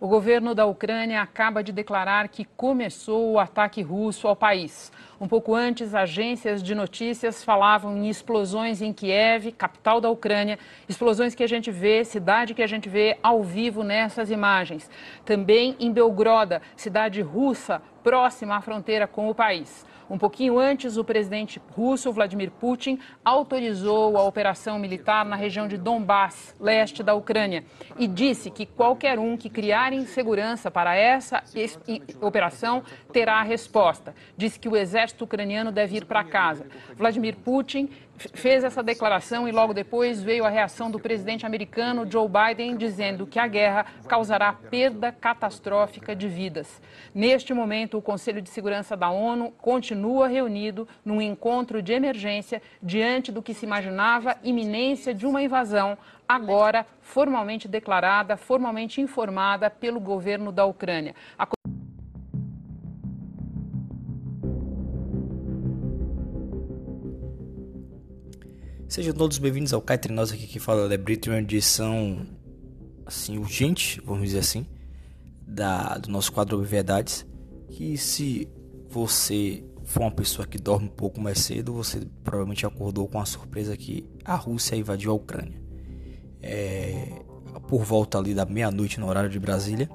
O governo da Ucrânia acaba de declarar que começou o ataque russo ao país. Um pouco antes, agências de notícias falavam em explosões em Kiev, capital da Ucrânia, explosões que a gente vê, cidade que a gente vê ao vivo nessas imagens. Também em Belgroda, cidade russa próxima à fronteira com o país. Um pouquinho antes, o presidente russo Vladimir Putin autorizou a operação militar na região de Donbass, leste da Ucrânia, e disse que qualquer um que criar insegurança para essa operação terá a resposta. Disse que o exército ucraniano deve ir para casa. Vladimir Putin fez essa declaração e logo depois veio a reação do presidente americano Joe Biden dizendo que a guerra causará perda catastrófica de vidas. Neste momento, o Conselho de Segurança da ONU continua reunido num encontro de emergência diante do que se imaginava iminência de uma invasão, agora formalmente declarada, formalmente informada pelo governo da Ucrânia. A Sejam todos bem-vindos ao Cá Nós aqui que fala da Brito, uma edição assim urgente, vamos dizer assim, da, do nosso quadro Verdades, que se você for uma pessoa que dorme um pouco mais cedo, você provavelmente acordou com a surpresa que a Rússia invadiu a Ucrânia. É, por volta ali da meia-noite no horário de Brasília,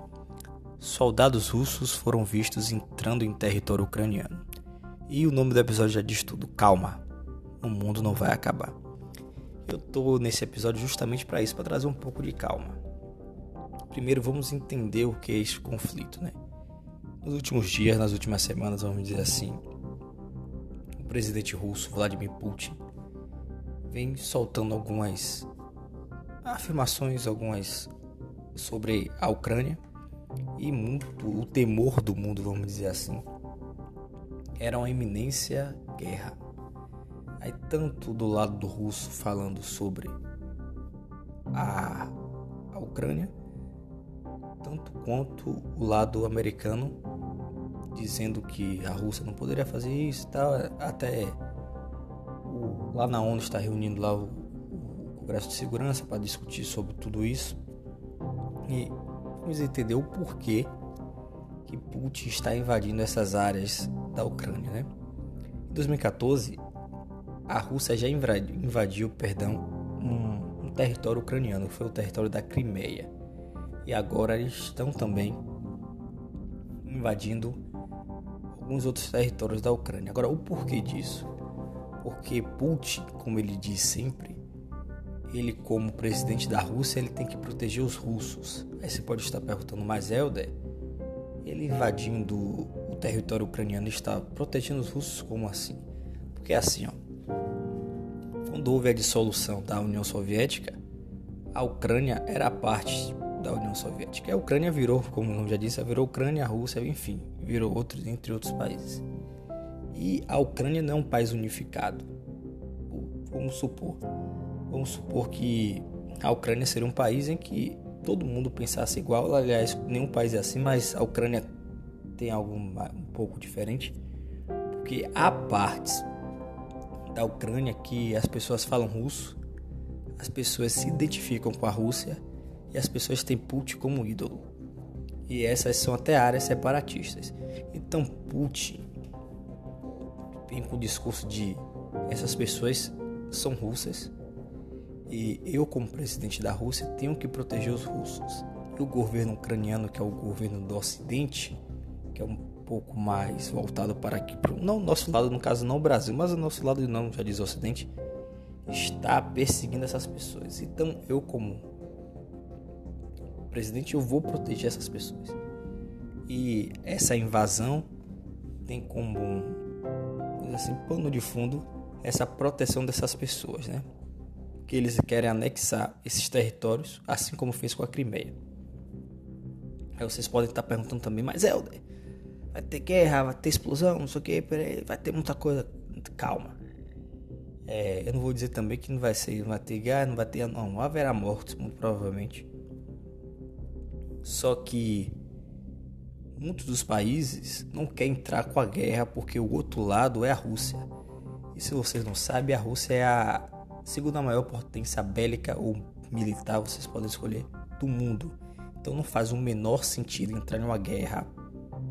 soldados russos foram vistos entrando em território ucraniano. E o nome do episódio já diz tudo: Calma, o mundo não vai acabar. Eu tô nesse episódio justamente para isso, para trazer um pouco de calma. Primeiro vamos entender o que é este conflito, né? Nos últimos dias, nas últimas semanas, vamos dizer assim, o presidente russo Vladimir Putin vem soltando algumas afirmações, algumas sobre a Ucrânia e muito o temor do mundo, vamos dizer assim, era uma iminência guerra. Aí tanto do lado do russo falando sobre a, a Ucrânia, tanto quanto o lado americano dizendo que a Rússia não poderia fazer isso tal, até lá na ONU está reunindo lá o, o Congresso de Segurança para discutir sobre tudo isso e vamos entender o porquê que Putin está invadindo essas áreas da Ucrânia, né? Em 2014, a Rússia já invadiu, invadiu perdão, um, um, território ucraniano, foi o território da Crimeia. E agora eles estão também invadindo alguns outros territórios da Ucrânia. Agora, o porquê disso? Porque Putin, como ele diz sempre, ele como presidente da Rússia, ele tem que proteger os russos. Aí você pode estar perguntando, mas Helder, ele invadindo o território ucraniano está protegendo os russos como assim? Porque é assim, ó, quando houve a dissolução da União Soviética, a Ucrânia era parte da União Soviética. A Ucrânia virou, como já disse, virou Ucrânia, Rússia, enfim, virou outros entre outros países. E a Ucrânia não é um país unificado. Vamos supor, vamos supor que a Ucrânia seria um país em que todo mundo pensasse igual. Aliás, nenhum país é assim, mas a Ucrânia tem algo um pouco diferente, porque há partes da Ucrânia que as pessoas falam russo, as pessoas se identificam com a Rússia e as pessoas têm Putin como ídolo. E essas são até áreas separatistas. Então Putin vem com o discurso de essas pessoas são russas e eu como presidente da Rússia tenho que proteger os russos. E o governo ucraniano, que é o governo do Ocidente, que é um pouco mais voltado para aqui, pro, não nosso lado, no caso não o Brasil, mas o nosso lado não, já diz o Ocidente, está perseguindo essas pessoas. Então eu como presidente eu vou proteger essas pessoas. E essa invasão tem como assim pano de fundo essa proteção dessas pessoas, né? Que eles querem anexar esses territórios, assim como fez com a Crimeia. Aí vocês podem estar perguntando também, mas Helder, vai ter guerra, vai ter explosão, não sei o que, vai ter muita coisa. Calma. É, eu não vou dizer também que não vai ser, não vai ter guerra, não vai ter. Não, haverá mortes, muito provavelmente. Só que muitos dos países não querem entrar com a guerra porque o outro lado é a Rússia. E se vocês não sabem, a Rússia é a segunda maior potência bélica ou militar, vocês podem escolher, do mundo. Então não faz o menor sentido entrar em uma guerra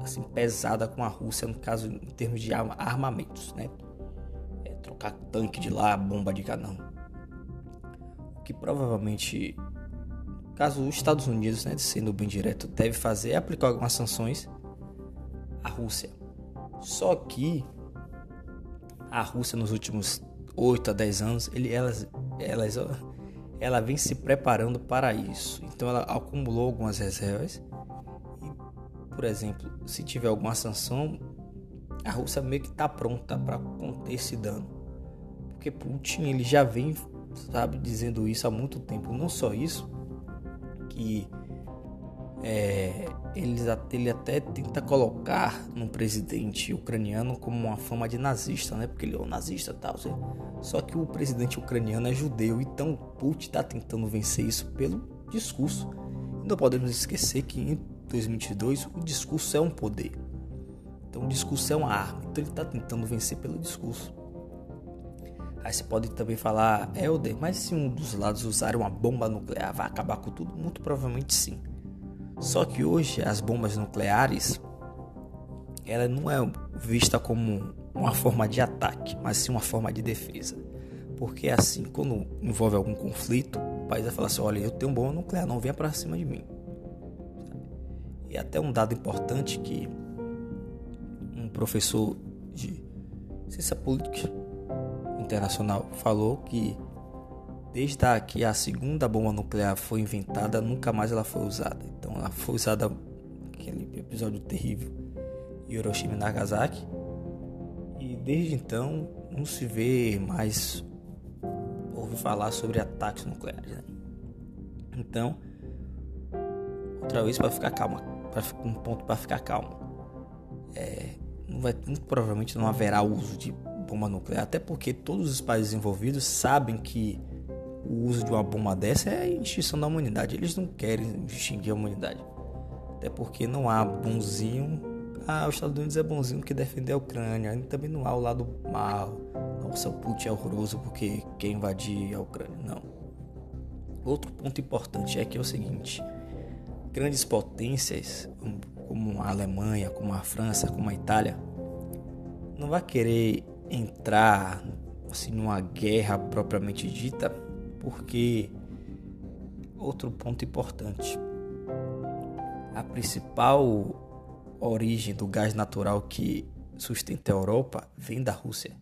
assim pesada com a Rússia no caso em termos de armamentos, né? É, trocar tanque de lá, bomba de cá não. O que provavelmente, caso os Estados Unidos, né, sendo bem direto, deve fazer é aplicar algumas sanções à Rússia. Só que a Rússia nos últimos 8 a 10 anos, ele, elas, elas, ela vem se preparando para isso. Então ela acumulou algumas reservas. Por exemplo, se tiver alguma sanção, a Rússia meio que está pronta para conter esse dano. Porque Putin ele já vem, sabe, dizendo isso há muito tempo. Não só isso, que é, ele, ele até tenta colocar no presidente ucraniano como uma fama de nazista, né? Porque ele é um nazista tal. Só que o presidente ucraniano é judeu, então Putin está tentando vencer isso pelo discurso. Não podemos esquecer que 2022 o discurso é um poder. Então o discurso é uma arma. Então ele está tentando vencer pelo discurso. Aí você pode também falar, Helder, mas se um dos lados usar uma bomba nuclear, vai acabar com tudo? Muito provavelmente sim. Só que hoje as bombas nucleares ela não é vista como uma forma de ataque, mas sim uma forma de defesa. Porque assim, quando envolve algum conflito, o país vai falar assim: olha, eu tenho bomba nuclear, não venha para cima de mim. E até um dado importante que um professor de ciência política internacional falou que Desde que a segunda bomba nuclear foi inventada, nunca mais ela foi usada. Então ela foi usada aquele episódio terrível Hiroshima e Nagasaki. E desde então não se vê mais ouve falar sobre ataques nucleares. Né? Então, outra vez para ficar calma, um ponto para ficar calmo. É, não vai, muito provavelmente não haverá uso de bomba nuclear, até porque todos os países envolvidos sabem que o uso de uma bomba dessa é a extinção da humanidade. Eles não querem extinguir a humanidade. Até porque não há bonzinho. Ah, os Estados Unidos é bonzinho que defender a Ucrânia. E também não há o lado mal. Nossa, o Putin é horroroso porque quer invadir a Ucrânia. Não. Outro ponto importante é que é o seguinte: grandes potências, como a Alemanha, como a França, como a Itália, não vai querer entrar assim numa guerra propriamente dita porque outro ponto importante. A principal origem do gás natural que sustenta a Europa vem da Rússia.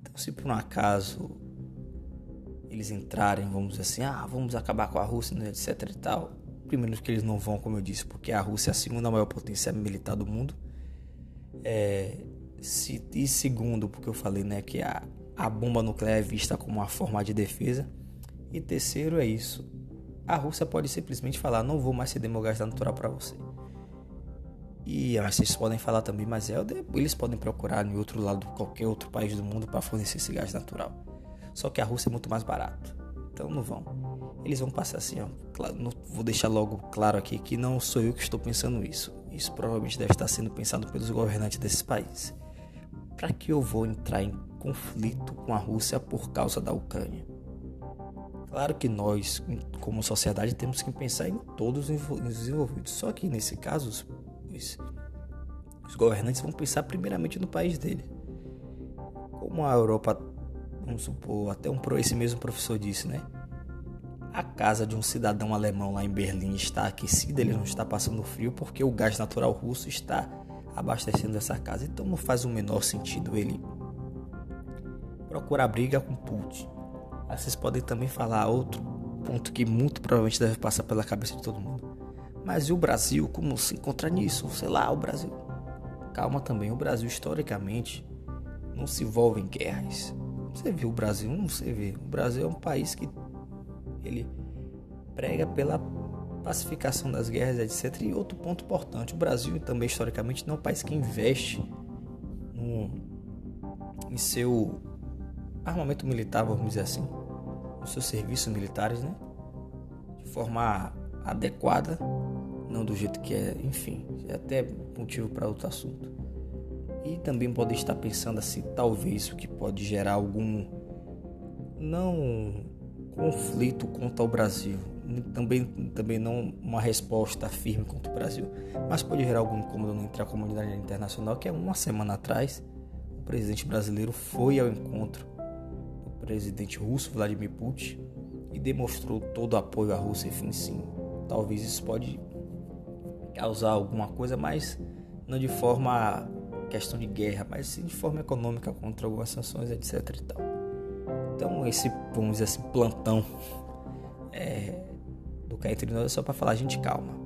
Então, se por um acaso eles entrarem, vamos dizer assim, ah, vamos acabar com a Rússia, né, etc e tal. Primeiro que eles não vão, como eu disse, porque a Rússia é a segunda maior potência militar do mundo. É, se, e segundo, porque eu falei, né, que a, a bomba nuclear é vista como uma forma de defesa. E terceiro é isso. A Rússia pode simplesmente falar: não vou mais ceder meu gás natural para você. E vocês podem falar também, mas é, eles podem procurar em outro lado, qualquer outro país do mundo para fornecer esse gás natural. Só que a Rússia é muito mais barato. Então não vão. Eles vão passar assim, ó. Claro, não, vou deixar logo claro aqui que não sou eu que estou pensando isso. Isso provavelmente deve estar sendo pensado pelos governantes desses países. Para que eu vou entrar em conflito com a Rússia por causa da Ucrânia? Claro que nós, como sociedade, temos que pensar em todos os desenvolvidos. Só que nesse caso, os, os governantes vão pensar primeiramente no país dele. Como a Europa, vamos supor, até um, esse mesmo professor disse, né? A casa de um cidadão alemão lá em Berlim está aquecida, ele não está passando frio porque o gás natural russo está abastecendo essa casa. Então não faz o menor sentido ele procurar briga com Putin vocês podem também falar outro ponto que muito provavelmente deve passar pela cabeça de todo mundo. Mas e o Brasil? Como se encontra nisso? Sei lá, o Brasil. Calma também, o Brasil historicamente não se envolve em guerras. Você viu o Brasil? Não você vê. O Brasil é um país que ele prega pela pacificação das guerras, etc. E outro ponto importante, o Brasil também historicamente não é um país que investe no, em seu armamento militar, vamos dizer assim os seus serviços militares, né? De forma adequada, não do jeito que é, enfim, é até motivo para outro assunto. E também pode estar pensando assim, talvez o que pode gerar algum não conflito contra o Brasil, também, também não uma resposta firme contra o Brasil, mas pode gerar algum incômodo entre a comunidade internacional, que é uma semana atrás o presidente brasileiro foi ao encontro do presidente russo Vladimir Putin e demonstrou todo o apoio à Rússia, enfim, sim, talvez isso pode causar alguma coisa, mas não de forma questão de guerra, mas sim de forma econômica contra algumas sanções, etc e tal. Então esse, vamos dizer assim, plantão é, do cá entre nós é só para falar, gente, calma.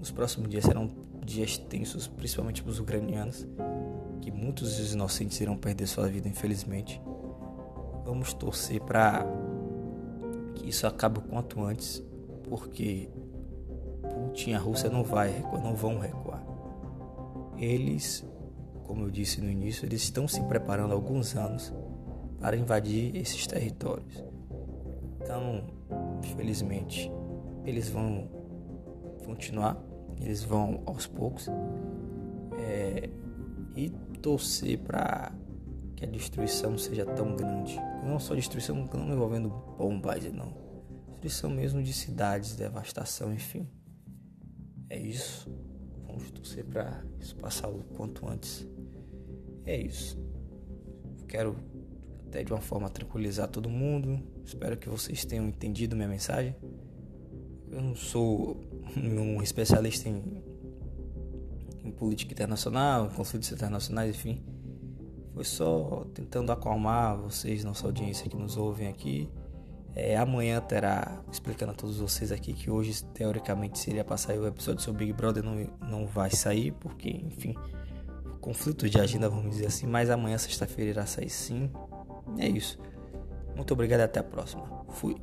Os próximos dias serão dias tensos, principalmente para os ucranianos, que muitos dos inocentes irão perder sua vida, infelizmente. Vamos torcer para que isso acabe o quanto antes, porque Putin e a Rússia não vai recuar, não vão recuar. Eles, como eu disse no início, eles estão se preparando há alguns anos para invadir esses territórios. Então, infelizmente, eles vão continuar, eles vão aos poucos é, e torcer para que a destruição seja tão grande. Não só destruição não envolvendo bombas, não. Destruição mesmo de cidades, devastação, enfim. É isso. Vamos torcer para isso passar o quanto antes. É isso. Quero até de uma forma tranquilizar todo mundo. Espero que vocês tenham entendido minha mensagem. Eu não sou um especialista em, em política internacional, conflitos internacionais, enfim. Foi só tentando acalmar vocês, nossa audiência que nos ouvem aqui. É, amanhã terá, explicando a todos vocês aqui, que hoje teoricamente seria para sair o episódio sobre Big Brother, não, não vai sair, porque, enfim, conflito de agenda, vamos dizer assim. Mas amanhã, sexta-feira, irá sair sim. É isso. Muito obrigado e até a próxima. Fui.